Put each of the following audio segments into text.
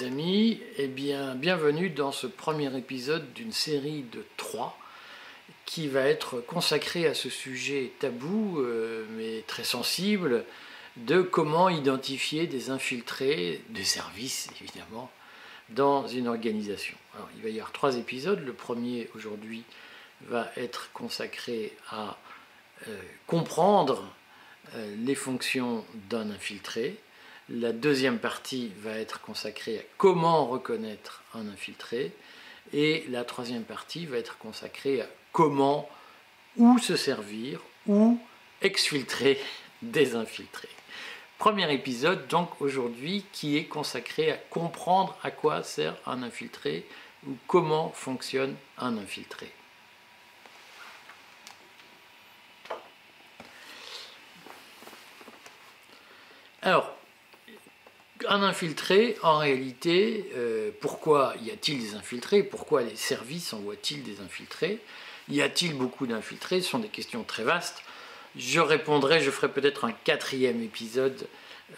Amis, et eh bien bienvenue dans ce premier épisode d'une série de trois qui va être consacrée à ce sujet tabou euh, mais très sensible de comment identifier des infiltrés, des services évidemment, dans une organisation. Il va y avoir trois épisodes. Le premier aujourd'hui va être consacré à euh, comprendre euh, les fonctions d'un infiltré. La deuxième partie va être consacrée à comment reconnaître un infiltré. Et la troisième partie va être consacrée à comment, où se servir, ou exfiltrer des infiltrés. Premier épisode donc aujourd'hui qui est consacré à comprendre à quoi sert un infiltré ou comment fonctionne un infiltré. Alors, un infiltré, en réalité, euh, pourquoi y a-t-il des infiltrés? Pourquoi les services envoient-ils des infiltrés? Y a-t-il beaucoup d'infiltrés? Ce sont des questions très vastes. Je répondrai, je ferai peut-être un quatrième épisode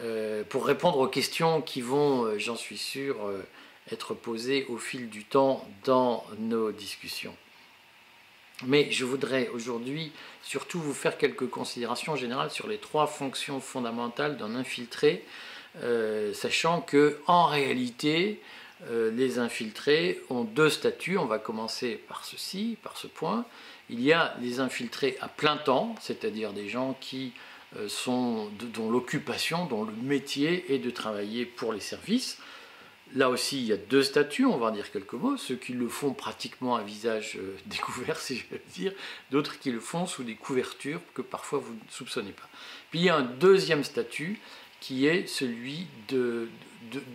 euh, pour répondre aux questions qui vont, euh, j'en suis sûr, être posées au fil du temps dans nos discussions. Mais je voudrais aujourd'hui surtout vous faire quelques considérations générales sur les trois fonctions fondamentales d'un infiltré euh, sachant que en réalité, euh, les infiltrés ont deux statuts. On va commencer par ceci, par ce point. Il y a les infiltrés à plein temps, c'est-à-dire des gens qui euh, sont dont l'occupation, dont le métier est de travailler pour les services. Là aussi, il y a deux statuts, on va en dire quelques mots. Ceux qui le font pratiquement à visage découvert, si je veux dire, d'autres qui le font sous des couvertures que parfois vous ne soupçonnez pas. Puis il y a un deuxième statut qui est celui de,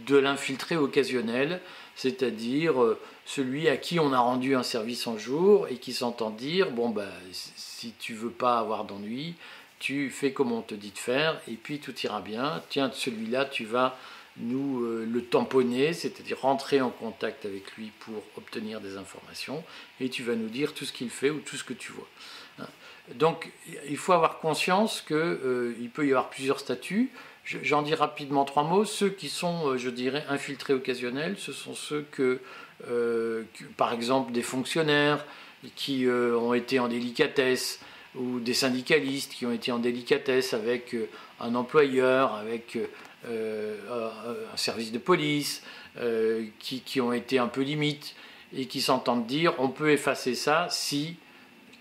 de, l'infiltré occasionnel, c'est-à-dire euh, celui à qui on a rendu un service en jour et qui s'entend dire bon ben si tu veux pas avoir d'ennui, tu fais comme on te dit de faire et puis tout ira bien. Tiens, celui-là, tu vas nous euh, le tamponner, c'est-à-dire rentrer en contact avec lui pour obtenir des informations et tu vas nous dire tout ce qu'il fait ou tout ce que tu vois. Hein. Donc il faut avoir conscience qu'il euh, peut y avoir plusieurs statuts. J'en dis rapidement trois mots. Ceux qui sont, euh, je dirais, infiltrés occasionnels, ce sont ceux que, euh, par exemple, des fonctionnaires qui euh, ont été en délicatesse, ou des syndicalistes qui ont été en délicatesse avec un employeur, avec un service de police, qui, qui, ont été un peu limites et qui s'entendent dire on peut effacer ça si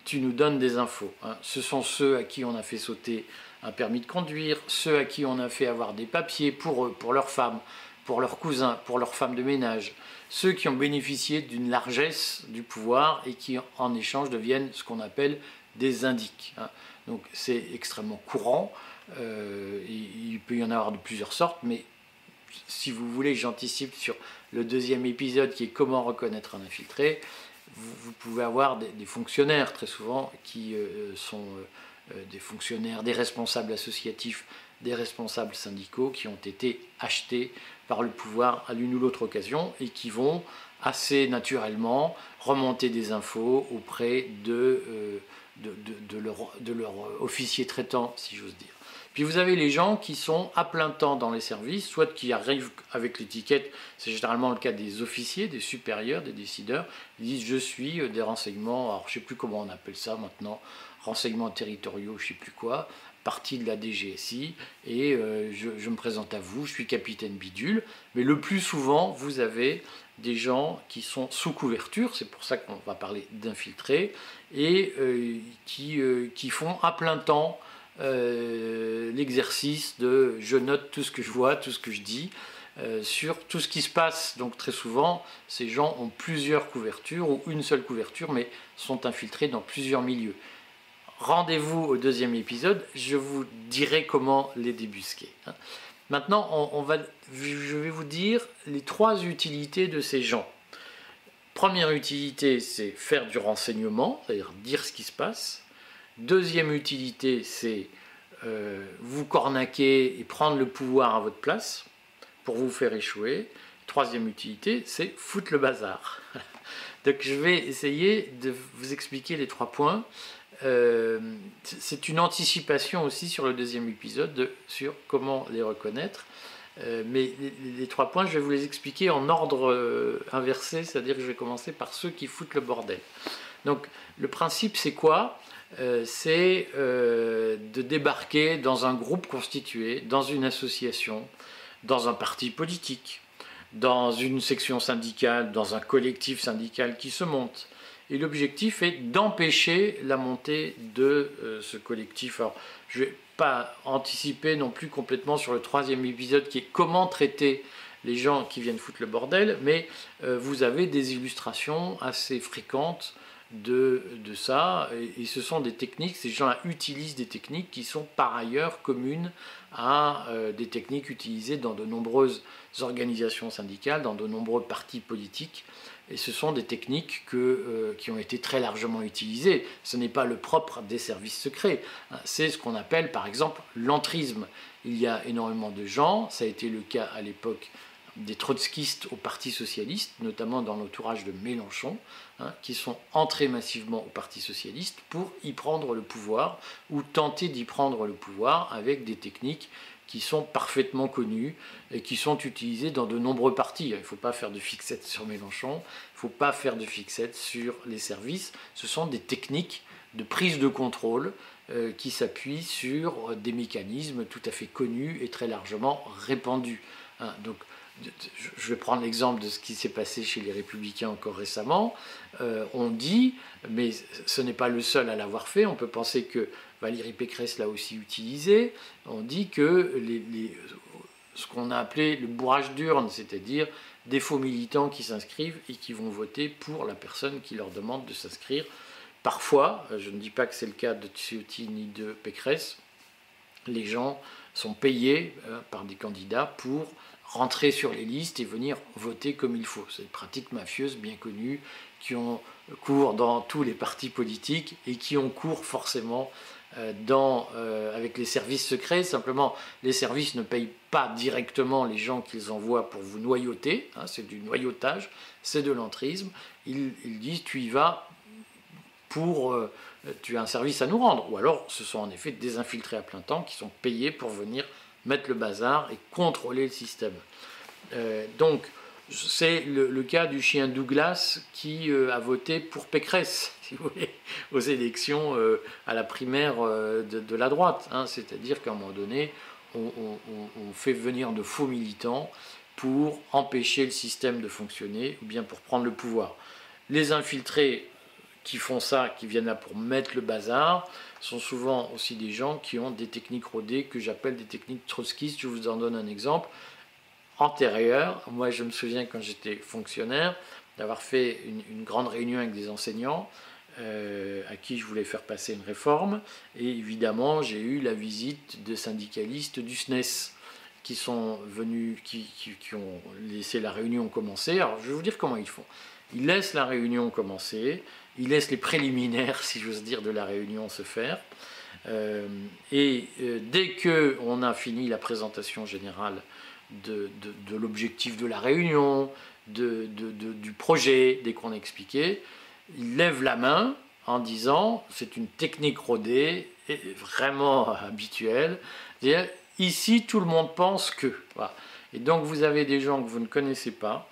tu nous donnes des infos. Hein. Ce sont ceux à qui on a fait sauter un permis de conduire, ceux à qui on a fait avoir des papiers pour eux, pour leurs femmes, pour leurs cousins, pour leurs femmes de ménage, ceux qui ont bénéficié d'une largesse du pouvoir et qui en échange deviennent ce qu'on appelle des indiques. Hein. Donc c'est extrêmement courant, euh, il peut y en avoir de plusieurs sortes, mais si vous voulez, j'anticipe sur le deuxième épisode qui est comment reconnaître un infiltré. Vous, pouvez avoir des, fonctionnaires très souvent qui euh, sont euh, des fonctionnaires, des responsables associatifs, des responsables syndicaux qui ont été achetés par le pouvoir à l'une ou l'autre occasion et qui vont assez naturellement remonter des infos auprès de, euh, de, leur, de leur officier traitant, si j'ose dire. Puis vous avez les gens qui sont à plein temps dans les services, soit qui arrivent avec l'étiquette, c'est généralement le cas des officiers, des supérieurs, des décideurs, ils disent je suis euh, des renseignements, alors je ne sais plus comment on appelle ça maintenant, renseignements territoriaux, je ne sais plus quoi, partie de la DGSI, et euh, je, me présente à vous, je suis capitaine bidule, mais le plus souvent, vous avez des gens qui sont sous couverture, c'est pour ça qu'on va parler d'infiltrés, et euh, qui, euh, qui font à plein temps l'exercice de je note tout ce que je vois, tout ce que je dis, sur tout ce qui se passe. Donc très souvent, ces gens ont plusieurs couvertures ou une seule couverture, mais sont infiltrés dans plusieurs milieux. Rendez-vous au deuxième épisode, je vous dirai comment les débusquer. Hein. Maintenant, on, va, je vais vous dire les trois utilités de ces gens. Première utilité, c'est faire du renseignement, c'est-à-dire dire ce qui se passe. Deuxième utilité, c'est euh, vous cornaquer et prendre le pouvoir à votre place pour vous faire échouer. Troisième utilité, c'est foutre le bazar. Donc je vais essayer de vous expliquer les trois points. Euh, c'est une anticipation aussi sur le deuxième épisode sur comment les reconnaître. Euh, mais les, trois points, je vais vous les expliquer en ordre euh, inversé, c'est-à-dire que je vais commencer par ceux qui foutent le bordel. Donc le principe, c'est quoi? C'est de débarquer dans un groupe constitué, dans une association, dans un parti politique, dans une section syndicale, dans un collectif syndical qui se monte. Et l'objectif est d'empêcher la montée de ce collectif. Alors, je vais pas anticiper non plus complètement sur le troisième épisode qui est comment traiter les gens qui viennent foutre le bordel, mais euh, vous avez des illustrations assez fréquentes de, de ça, et, ce sont des techniques, ces gens-là utilisent des techniques qui sont par ailleurs communes à euh, des techniques utilisées dans de nombreuses organisations syndicales, dans de nombreux partis politiques, et ce sont des techniques euh, qui ont été très largement utilisées. Ce n'est pas le propre des services secrets. C'est ce qu'on appelle par exemple l'entrisme. Il y a énormément de gens, ça a été le cas à l'époque des trotskistes au Parti socialiste, notamment dans l'entourage de Mélenchon, hein, qui sont entrés massivement au Parti socialiste pour y prendre le pouvoir ou tenter d'y prendre le pouvoir avec des techniques qui sont parfaitement connus et qui sont utilisés dans de nombreux partis. Il ne faut pas faire de fixette sur Mélenchon, il ne faut pas faire de fixette sur les services. Ce sont des techniques de prise de contrôle euh, qui s'appuient sur des mécanismes tout à fait connus et très largement répandus. Hein, donc, je vais prendre l'exemple de ce qui s'est passé chez les républicains encore récemment. Euh, on dit, mais ce n'est pas le seul à l'avoir fait, on peut penser que Valérie Pécresse l'a aussi utilisé, on dit que ce qu'on a appelé le bourrage d'urne, c'est-à-dire des faux militants qui s'inscrivent et qui vont voter pour la personne qui leur demande de s'inscrire. Parfois, je ne dis pas que c'est le cas de Ciotti ni de Pécresse, les gens sont payés euh, par des candidats pour rentrer sur les listes et venir voter comme il faut. C'est une pratique mafieuse bien connue qui ont cours dans tous les partis politiques et qui ont cours forcément dans, euh, avec les services secrets. Simplement, les services ne payent pas directement les gens qu'ils envoient pour vous noyauter. Hein, c'est du noyautage, c'est de l'entrisme. Ils, disent tu y vas pour. Euh, tu as un service à nous rendre. Ou alors, ce sont en effet des infiltrés à plein temps qui sont payés pour venir mettre le bazar et contrôler le système. donc, c'est le, cas du chien Douglas qui a voté pour Pécresse si vous voulez, aux élections euh, à la primaire euh, de, la droite. Hein. C'est-à-dire qu'à un moment donné, on, fait venir de faux militants pour empêcher le système de fonctionner ou bien pour prendre le pouvoir. Les infiltrés qui font ça, qui viennent là pour mettre le bazar, sont souvent aussi des gens qui ont des techniques rodées que j'appelle des techniques trotskistes. Je vous en donne un exemple. Moi je me souviens quand j'étais fonctionnaire d'avoir fait une, grande réunion avec des enseignants euh, à qui je voulais faire passer une réforme. Et évidemment, j'ai eu la visite de syndicalistes du SNES qui sont venus, qui, ont laissé la réunion commencer. Alors, je vais vous dire comment ils font. Ils laissent la réunion commencer, ils laissent les préliminaires, si j'ose dire, de la réunion se faire. Euh, et euh, dès que on a fini la présentation générale de, l'objectif de la réunion, du projet, dès qu'on a expliqué, il lève la main en disant, c'est une technique rodée, et vraiment habituelle, ici tout le monde pense que. Et donc vous avez des gens que vous ne connaissez pas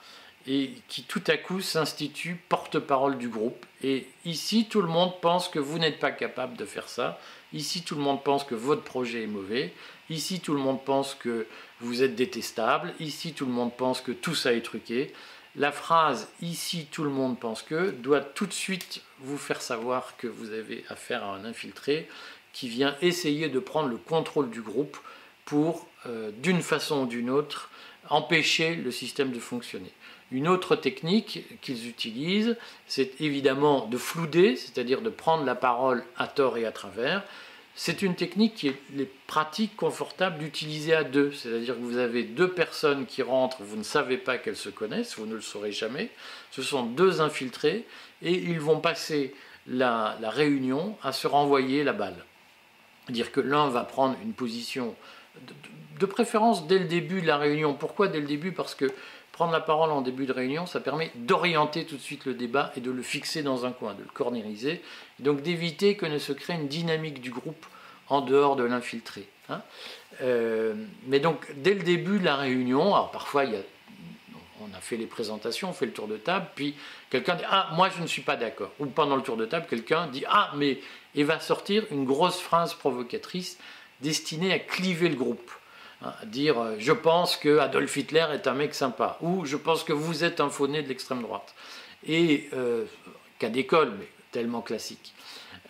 et qui tout à coup s'instituent porte-parole du groupe. Et ici tout le monde pense que vous n'êtes pas capable de faire ça. Ici tout le monde pense que votre projet est mauvais. Ici tout le monde pense que vous êtes détestable. Ici tout le monde pense que tout ça est truqué la phrase ici tout le monde pense que doit tout de suite vous faire savoir que vous avez affaire à un infiltré qui vient essayer de prendre le contrôle du groupe pour, euh, d'une façon ou d'une autre, empêcher le système de fonctionner. Une autre technique qu'ils utilisent, c'est évidemment de flouder, c'est-à-dire de prendre la parole à tort et à travers, c'est une technique qui est pratique, confortable d'utiliser à deux. C'est-à-dire que vous avez deux personnes qui rentrent, vous ne savez pas qu'elles se connaissent, vous ne le saurez jamais. Ce sont deux infiltrés et ils vont passer la, réunion à se renvoyer la balle. Dire que l'un va prendre une position de, préférence dès le début de la réunion. Pourquoi dès le début? Parce que prendre la parole en début de réunion, ça permet d'orienter tout de suite le débat et de le fixer dans un coin, de le cornériser, donc d'éviter que ne se crée une dynamique du groupe en dehors de l'infiltré. Hein. Euh, mais donc, dès le début de la réunion, parfois, on a fait les présentations, on fait le tour de table, puis quelqu'un dit Ah, moi je ne suis pas d'accord. Ou pendant le tour de table, quelqu'un dit Ah, mais. Et va sortir une grosse phrase provocatrice destinée à cliver le groupe. Hein, dire euh, Je pense que Adolf Hitler est un mec sympa. Ou Je pense que vous êtes un faux de l'extrême droite. Et, euh, cas d'école, mais tellement classique.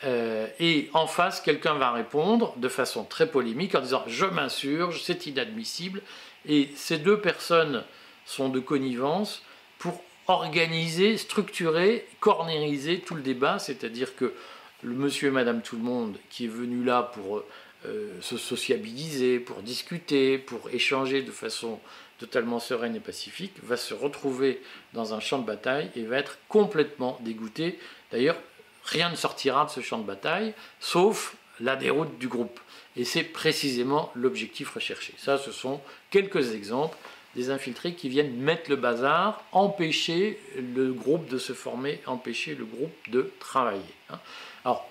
Euh, et en face, quelqu'un va répondre de façon très polémique en disant Je m'insurge, c'est inadmissible. Et ces deux personnes sont de connivence pour organiser, structurer, cornériser tout le débat, c'est-à-dire que le monsieur et madame tout le monde qui est venu là pour euh, se sociabiliser, pour discuter, pour échanger de façon totalement sereine et pacifique, va se retrouver dans un champ de bataille et va être complètement dégoûté. D'ailleurs, rien ne sortira de ce champ de bataille, sauf la déroute du groupe. Et c'est précisément l'objectif recherché. Ça, ce sont quelques exemples des infiltrés qui viennent mettre le bazar, empêcher le groupe de se former, empêcher le groupe de travailler. Hein. Alors,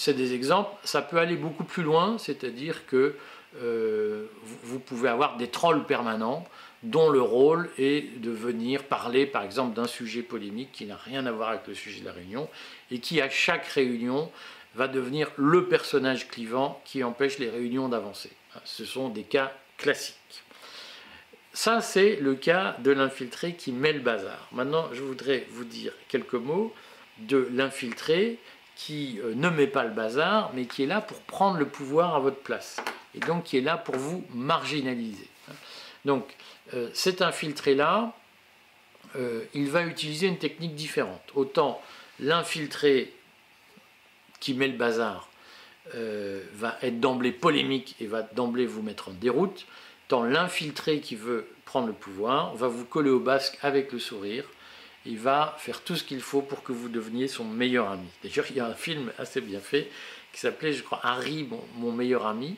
c'est des exemples, ça peut aller beaucoup plus loin, c'est-à-dire que euh, vous, pouvez avoir des trolls permanents dont le rôle est de venir parler par exemple d'un sujet polémique qui n'a rien à voir avec le sujet de la réunion et qui à chaque réunion va devenir le personnage clivant qui empêche les réunions d'avancer. Ce sont des cas classiques. Ça, c'est le cas de l'infiltré qui met le bazar. Maintenant, je voudrais vous dire quelques mots de l'infiltré qui euh, ne met pas le bazar, mais qui est là pour prendre le pouvoir à votre place, et donc qui est là pour vous marginaliser. Donc, euh, cet infiltré-là, euh, il va utiliser une technique différente. Autant l'infiltré qui met le bazar va être d'emblée polémique et va d'emblée vous mettre en déroute, tant l'infiltré qui veut prendre le pouvoir va vous coller au basque avec le sourire, il va faire tout ce qu'il faut pour que vous deveniez son meilleur ami. D'ailleurs, il y a un film assez bien fait qui s'appelait, je crois, Harry, mon, meilleur ami,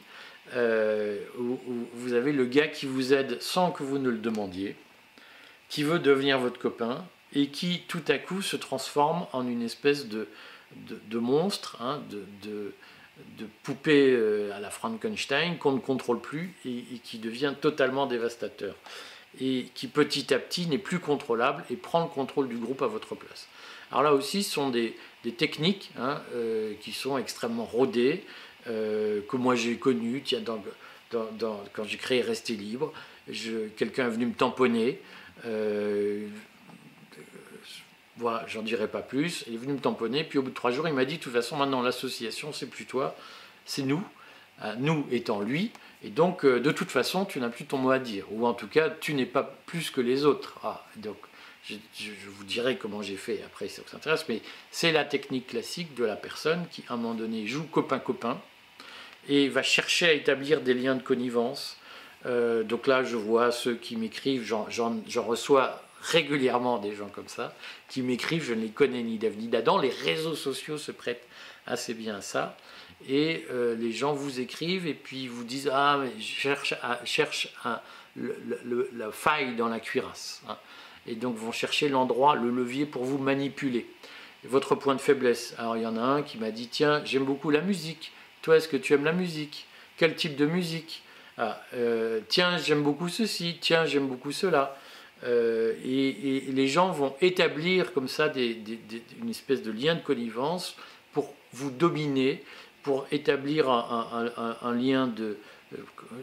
euh, où, vous avez le gars qui vous aide sans que vous ne le demandiez, qui veut devenir votre copain et qui tout à coup se transforme en une espèce de, monstre, hein, de, poupée euh, à la Frankenstein qu'on ne contrôle plus et qui devient totalement dévastateur et qui petit à petit n'est plus contrôlable et prend le contrôle du groupe à votre place. Alors là aussi, ce sont des, techniques hein, euh, qui sont extrêmement rodées, euh, que moi j'ai connues. Tiens, quand j'ai créé Rester Libre, quelqu'un est venu me tamponner. Euh, voilà, j'en dirai pas plus. Il est venu me tamponner, puis au bout de trois jours, il m'a dit de toute façon, maintenant l'association, c'est plus toi, c'est nous. Nous étant lui, et donc, euh, de toute façon, tu n'as plus ton mot à dire, ou en tout cas, tu n'es pas plus que les autres. Ah, donc, je, vous dirai comment j'ai fait. Après, ça vous intéresse, mais c'est la technique classique de la personne qui, à un moment donné, joue copain-copain et va chercher à établir des liens de connivence. Euh, donc là, je vois ceux qui m'écrivent, j'en reçois régulièrement des gens comme ça, qui m'écrivent, je ne les connais ni d'Ève ni d'Adam, les réseaux sociaux se prêtent assez bien à ça et euh, les gens vous écrivent et puis vous disent ah mais cherche, cherche la faille dans la cuirasse hein. et donc vont chercher l'endroit le levier pour vous manipuler. Votre point de faiblesse. Alors il y en a un qui m'a dit tiens j'aime beaucoup la musique. Toi est-ce que tu aimes la musique? Quel type de musique? Ah, euh, tiens j'aime beaucoup ceci. Tiens j'aime beaucoup cela euh, et, les gens vont établir comme ça une espèce de lien de connivence pour vous dominer pour établir un, lien de euh,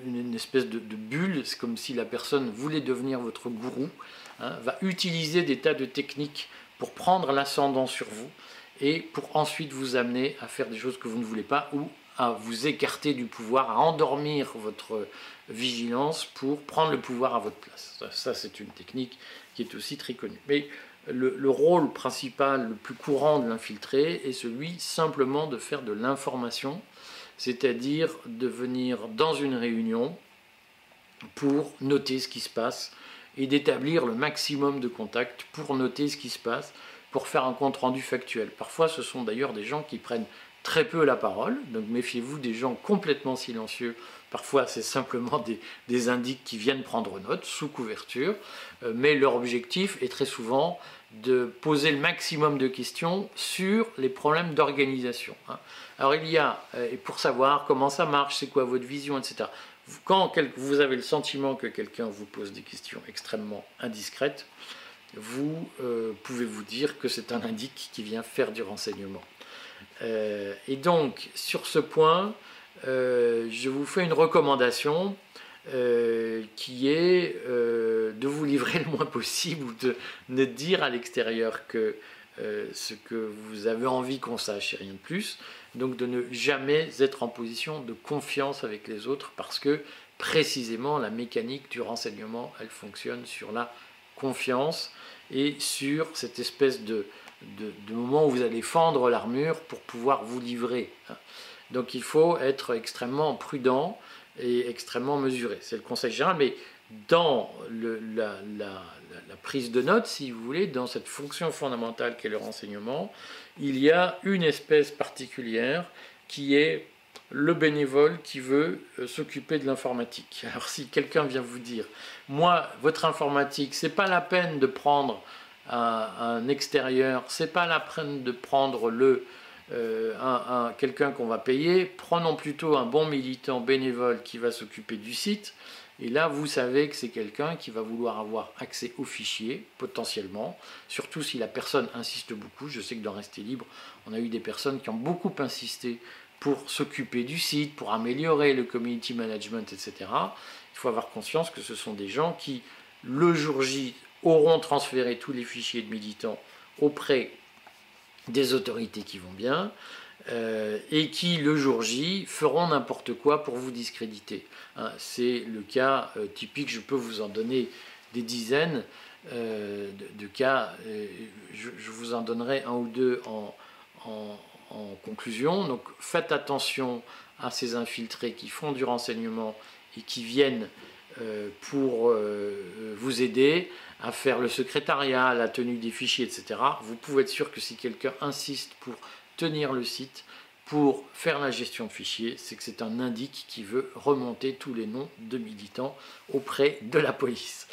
une espèce de, bulle, c'est comme si la personne voulait devenir votre gourou, hein, va utiliser des tas de techniques pour prendre l'ascendant sur vous et pour ensuite vous amener à faire des choses que vous ne voulez pas ou à vous écarter du pouvoir, à endormir votre vigilance pour prendre le pouvoir à votre place. Ça, c'est une technique qui est aussi très connue. Le, rôle principal, le plus courant de l'infiltré est celui simplement de faire de l'information, c'est-à-dire de venir dans une réunion pour noter ce qui se passe et d'établir le maximum de contacts pour noter ce qui se passe, pour faire un compte-rendu factuel. Parfois, ce sont d'ailleurs des gens qui prennent très peu la parole, donc méfiez-vous des gens complètement silencieux Parfois, c'est simplement des, des qui viennent prendre note sous couverture, euh, mais leur objectif est très souvent de poser le maximum de questions sur les problèmes d'organisation. Hein. Alors il y a, euh, et pour savoir comment ça marche, c'est quoi votre vision, etc. Quand vous avez le sentiment que quelqu'un vous pose des questions extrêmement indiscrètes, vous euh, pouvez vous dire que c'est un indique qui vient faire du renseignement. et donc, sur ce point, je vous fais une recommandation euh, qui est euh, de vous livrer le moins possible ou de ne dire à l'extérieur que euh, ce que vous avez envie qu'on sache et rien de plus. Donc de ne jamais être en position de confiance avec les autres parce que précisément la mécanique du renseignement, elle fonctionne sur la confiance et sur cette espèce de, moment où vous allez fendre l'armure pour pouvoir vous livrer. Donc il faut être extrêmement prudent extrêmement mesuré. C'est le conseil général, mais dans la, prise de notes, si vous voulez, dans cette fonction fondamentale qu'est le renseignement, il y a une espèce particulière qui est le bénévole qui veut euh, s'occuper de l'informatique. Alors si quelqu'un vient vous dire, moi, votre informatique, c'est pas la peine de prendre un extérieur, c'est pas la peine de prendre le euh, un, quelqu'un qu'on va payer, prenons plutôt un bon militant bénévole qui va s'occuper du site. Et là, vous savez que c'est quelqu'un qui va vouloir avoir accès aux fichiers, potentiellement, surtout si la personne insiste beaucoup. Je sais que dans Rester Libre, on a eu des personnes qui ont beaucoup insisté pour s'occuper du site, pour améliorer le community management, etc. Il faut avoir conscience que ce sont des gens qui, le jour J, auront transféré tous les fichiers de militants auprès des autorités qui vont bien, euh, et qui, le jour J, feront n'importe quoi pour vous discréditer. Hein, c'est le cas euh, typique, je peux vous en donner des dizaines euh, de, cas, je, vous en donnerai un ou deux en, en, conclusion. Donc faites attention à ces infiltrés qui font du renseignement et qui viennent pour vous aider à faire le secrétariat, la tenue des fichiers, etc., vous pouvez être sûr que si quelqu'un insiste pour tenir le site, pour faire la gestion de fichiers, c'est que c'est un indique qui veut remonter tous les noms de militants auprès de la police.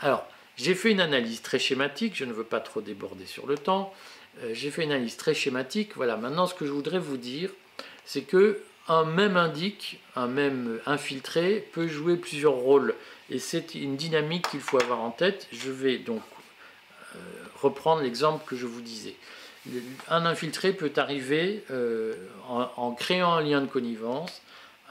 Alors, j'ai fait une analyse très schématique, je ne veux pas trop déborder sur le temps. Euh, j'ai fait une analyse très schématique. Voilà, maintenant ce que je voudrais vous dire, c'est que un même indique, un même infiltré peut jouer plusieurs rôles. Et c'est une dynamique qu'il faut avoir en tête. Je vais donc euh, reprendre l'exemple que je vous disais. Un infiltré peut arriver euh, en, créant un lien de connivence,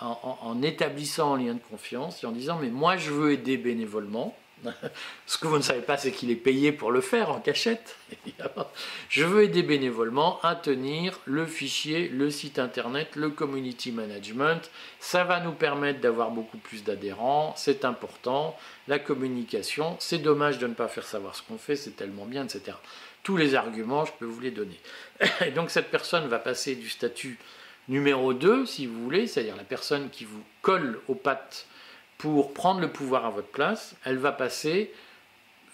en, établissant un lien de confiance et en disant mais moi je veux aider bénévolement Ce que vous ne savez pas, c'est qu'il est payé pour le faire en cachette. Je veux aider bénévolement à tenir le fichier, le site internet, le community management. Ça va nous permettre d'avoir beaucoup plus d'adhérents, c'est important. La communication, c'est dommage de ne pas faire savoir ce qu'on fait, c'est tellement bien, etc. Tous les arguments, je peux vous les donner. Et donc cette personne va passer du statut numéro 2, si vous voulez, c'est-à-dire la personne qui vous colle aux pattes pour prendre le pouvoir à votre place, elle va passer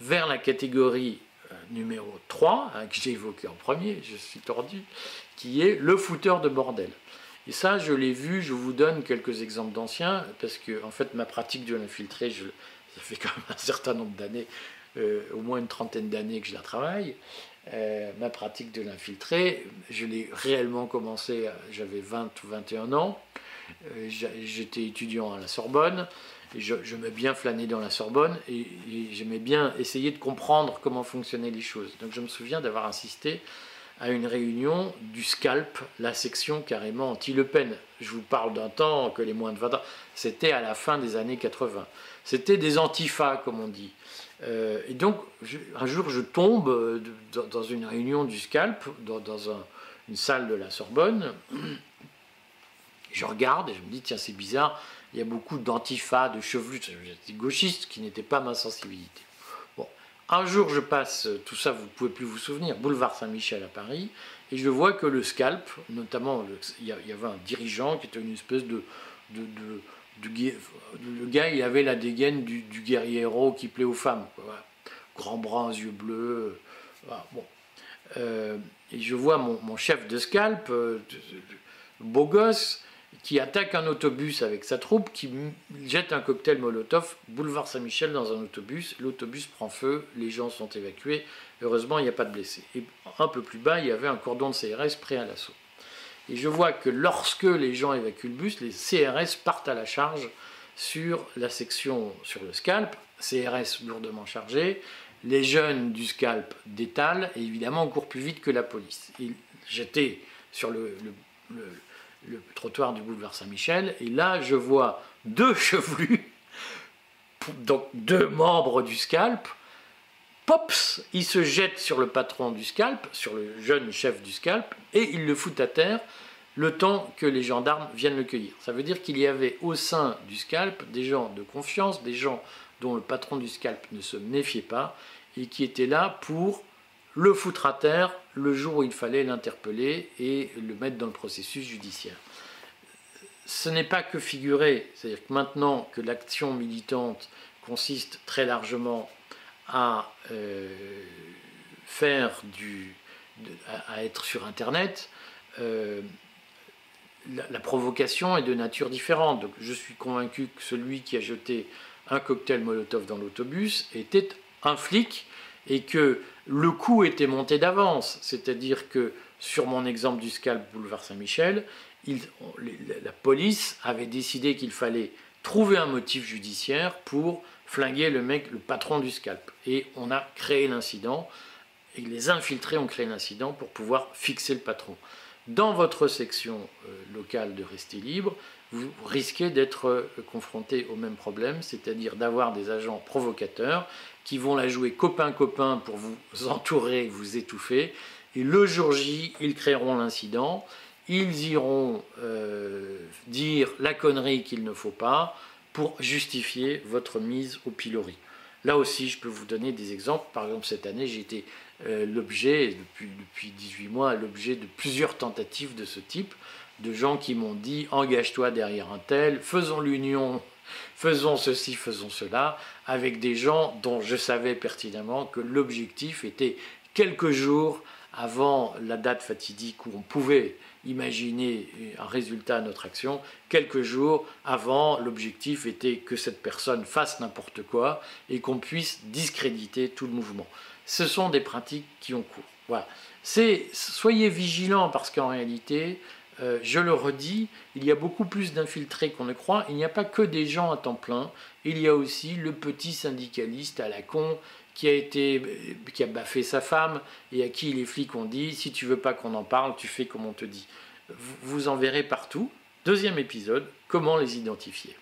vers la catégorie euh, numéro 3, hein, que j'ai évoqué en premier, je suis tordu, qui est le fouteur de bordel. Et ça, je l'ai vu, je vous donne quelques exemples d'anciens, parce que en fait, ma pratique de l'infiltré, ça fait quand même un certain nombre d'années, euh, au moins une trentaine d'années que je la travaille. Euh, ma pratique de l'infiltré, je l'ai réellement commencé, j'avais 20 ou 21 ans. J'étais étudiant à la Sorbonne j'aimais bien flâner dans la Sorbonne et, j'aimais bien essayer de comprendre comment fonctionnaient les choses. Donc je me souviens d'avoir assisté à une réunion du SCALP, la section carrément anti-Le Pen. Je vous parle d'un temps que les moins de 20 ans, c'était à la fin des années 80. C'était des antifas, comme on dit. Euh, et donc, un jour, je tombe euh, dans, une réunion du SCALP, dans, une salle de la Sorbonne. Je regarde et je me dis, tiens, c'est bizarre, il y a beaucoup d'antifas, de chevelus, des gauchistes qui n'étaient pas ma sensibilité. Bon, un jour je passe, tout ça vous ne pouvez plus vous souvenir, boulevard Saint-Michel à Paris, et je vois que le scalp, notamment, il y avait un dirigeant qui était une espèce de, de, le gars, il avait la dégaine du, guerrier héros qui plaît aux femmes. Grand brun, yeux bleus. bon. Euh, et je vois mon, chef de scalp, euh, beau gosse, qui attaque un autobus avec sa troupe, qui jette un cocktail Molotov, boulevard Saint-Michel dans un autobus, l'autobus prend feu, les gens sont évacués, heureusement il n'y a pas de blessés. Et un peu plus bas, il y avait un cordon de CRS prêt à l'assaut. Et je vois que lorsque les gens évacuent le bus, les CRS partent à la charge sur la section sur le scalp, CRS lourdement chargé, les jeunes du scalp détalent et évidemment on court plus vite que la police. J'étais sur le, le, trottoir du boulevard Saint-Michel et là je vois deux chevelus, donc deux membres du scalp, pops, ils se jettent sur le patron du scalp, sur le jeune chef du scalp et ils le foutent à terre le temps que les gendarmes viennent le cueillir. Ça veut dire qu'il y avait au sein du scalp des gens de confiance, des gens dont le patron du scalp ne se méfiait pas et qui étaient là pour le foutre à terre le jour où il fallait l'interpeller et le mettre dans le processus judiciaire. Ce n'est pas que figurer, c'est-à-dire que maintenant que l'action militante consiste très largement à euh, faire du, à, être sur Internet, euh, la, provocation est de nature différente. Donc je suis convaincu que celui qui a jeté un cocktail Molotov dans l'autobus était un flic et que le coup était monté d'avance. C'est-à-dire que sur mon exemple du scalp boulevard Saint-Michel, la police avait décidé qu'il fallait trouver un motif judiciaire pour flinguer le mec, le patron du scalp. Et on a créé l'incident, et les infiltrés ont créé l'incident pour pouvoir fixer le patron dans votre section euh, locale de rester libre, vous risquez d'être euh, confronté au même problème, c'est-à-dire d'avoir des agents provocateurs qui vont la jouer copain-copain pour vous entourer, vous étouffer, et le jour J, ils créeront l'incident, ils iront euh, dire la connerie qu'il ne faut pas pour justifier votre mise au pilori. Là aussi, je peux vous donner des exemples. Par exemple, cette année, j'ai été euh, l'objet, depuis, depuis 18 mois, l'objet de plusieurs tentatives de ce type, de gens qui m'ont dit engage-toi derrière un tel, faisons l'union, faisons ceci, faisons cela, avec des gens dont je savais pertinemment que l'objectif était quelques jours avant la date fatidique où on pouvait imaginer un résultat à notre action, quelques jours avant, l'objectif était que cette personne fasse n'importe quoi et qu'on puisse discréditer tout le mouvement. Ce sont des pratiques qui ont cours. Voilà. soyez vigilants parce qu'en réalité, euh, je le redis, il y a beaucoup plus d'infiltrés qu'on ne croit. Il n'y a pas que des gens à temps plein. Il y a aussi le petit syndicaliste à la con qui a été qui a baffé sa femme et à qui les flics ont dit si tu veux pas qu'on en parle, tu fais comme on te dit. Vous en verrez partout. Deuxième épisode, comment les identifier?